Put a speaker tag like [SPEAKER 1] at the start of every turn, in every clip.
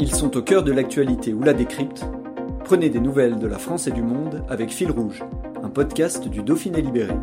[SPEAKER 1] Ils sont au cœur de l'actualité ou la décrypte. Prenez des nouvelles de la France et du monde avec Fil Rouge, un podcast du Dauphiné Libéré.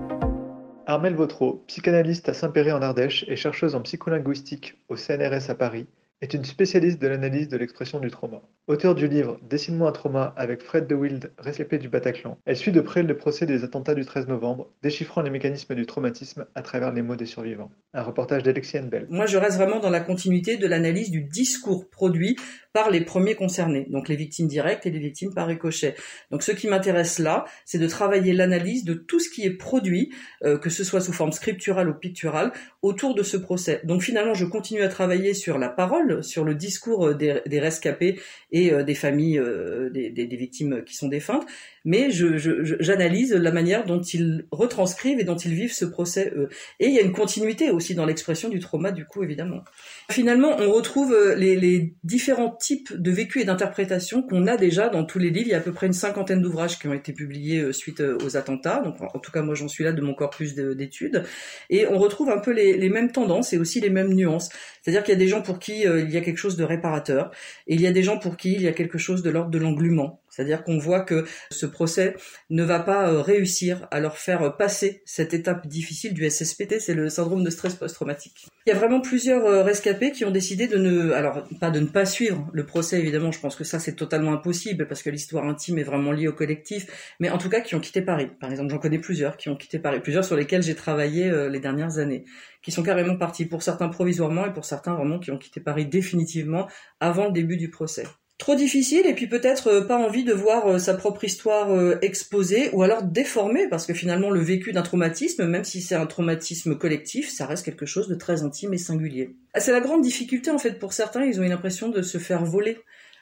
[SPEAKER 2] Armelle Vautreau, psychanalyste à Saint-Péry en Ardèche et chercheuse en psycholinguistique au CNRS à Paris, est une spécialiste de l'analyse de l'expression du trauma. Auteur du livre Dessine-moi un trauma avec Fred de Wild, rescapé du Bataclan, elle suit de près le procès des attentats du 13 novembre, déchiffrant les mécanismes du traumatisme à travers les mots des survivants. Un reportage d'Alexiane Bell.
[SPEAKER 3] Moi, je reste vraiment dans la continuité de l'analyse du discours produit par les premiers concernés, donc les victimes directes et les victimes par ricochet. Donc ce qui m'intéresse là, c'est de travailler l'analyse de tout ce qui est produit, euh, que ce soit sous forme scripturale ou picturale, autour de ce procès. Donc finalement, je continue à travailler sur la parole, sur le discours euh, des, rescapés et euh, des familles euh, des, victimes qui sont défuntes, mais j'analyse la manière dont ils retranscrivent et dont ils vivent ce procès eux. Et il y a une continuité aussi dans l'expression du trauma, du coup, évidemment. Finalement, on retrouve les, différents types de vécus et d'interprétations qu'on a déjà dans tous les livres. Il y a à peu près une cinquantaine d'ouvrages qui ont été publiés suite aux attentats. Donc, en tout cas, moi, j'en suis là de mon corpus d'études. Et on retrouve un peu les, mêmes tendances et aussi les mêmes nuances. C'est-à-dire qu'il y a des gens pour qui il y a quelque chose de réparateur, et il y a des gens pour qui il y a quelque chose de l'ordre de l'englument. C'est-à-dire qu'on voit que ce procès ne va pas euh, réussir à leur faire passer cette étape difficile du SSPT, c'est le syndrome de stress post-traumatique. Il y a vraiment plusieurs euh, rescapés qui ont décidé de ne, alors pas de ne pas suivre le procès évidemment, je pense que ça c'est totalement impossible parce que l'histoire intime est vraiment liée au collectif, mais en tout cas qui ont quitté Paris. Par exemple, j'en connais plusieurs qui ont quitté Paris, plusieurs sur lesquels j'ai travaillé euh, les dernières années, qui sont carrément partis, pour certains provisoirement et pour certains vraiment qui ont quitté Paris définitivement avant le début du procès trop difficile et puis peut-être euh, pas envie de voir euh, sa propre histoire euh, exposée ou alors déformée parce que finalement le vécu d'un traumatisme, même si c'est un traumatisme collectif, ça reste quelque chose de très intime et singulier. Ah, c'est la grande difficulté en fait pour certains, ils ont une l'impression de se faire voler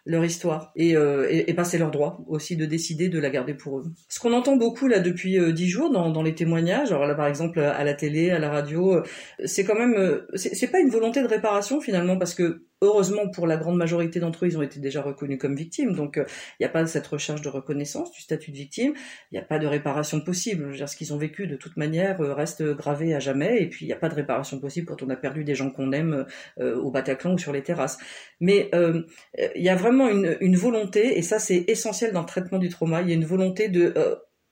[SPEAKER 3] leur histoire et, euh, et, passer leur droit aussi de décider de la garder pour eux. Ce qu'on entend beaucoup là depuis dix jours dans, les témoignages, alors là par exemple à la télé, à la radio, c'est quand même c'est pas une volonté de réparation finalement parce que Heureusement, pour la grande majorité d'entre eux, ils ont été déjà reconnus comme victimes. Donc, il euh, n'y a pas cette recherche de reconnaissance du statut de victime. Il n'y a pas de réparation possible. Je ce qu'ils ont vécu, de toute manière, euh, reste gravé à jamais. Et puis, il n'y a pas de réparation possible quand on a perdu des gens qu'on aime euh, au Bataclan ou sur les terrasses. Mais il y a vraiment une, volonté, et ça, c'est essentiel dans le traitement du trauma. Il y a une volonté de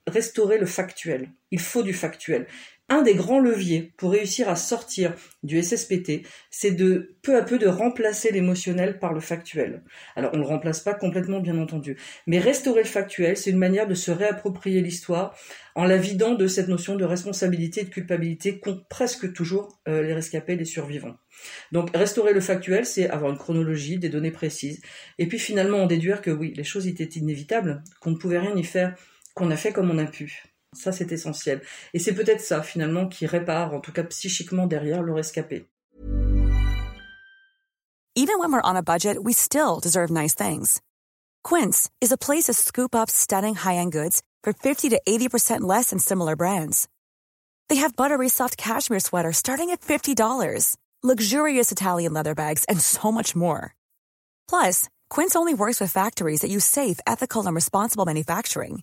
[SPEAKER 3] restaurer le factuel. Il faut du factuel un des grands leviers pour réussir à sortir du SSPT, c'est de peu à peu de remplacer l'émotionnel par le factuel. Alors on ne le remplace pas complètement bien entendu, mais restaurer le factuel, c'est une manière de se réapproprier l'histoire en la vidant de cette notion de responsabilité et de culpabilité qu'ont presque toujours euh, les rescapés, les survivants. Donc restaurer le factuel, c'est avoir une chronologie, des données précises, et puis finalement en déduire que oui, les choses étaient inévitables, qu'on ne pouvait rien y faire, qu'on a fait comme on a pu. Ça, c'est essentiel. Et c'est peut-être ça, finalement, qui répare, en tout cas psychiquement, derrière le rescapé.
[SPEAKER 4] Even when we're on a budget, we still deserve nice things. Quince is a place to scoop up stunning high-end goods for 50 to 80% less than similar brands. They have buttery soft cashmere sweaters starting at $50, luxurious Italian leather bags, and so much more. Plus, Quince only works with factories that use safe, ethical, and responsible manufacturing.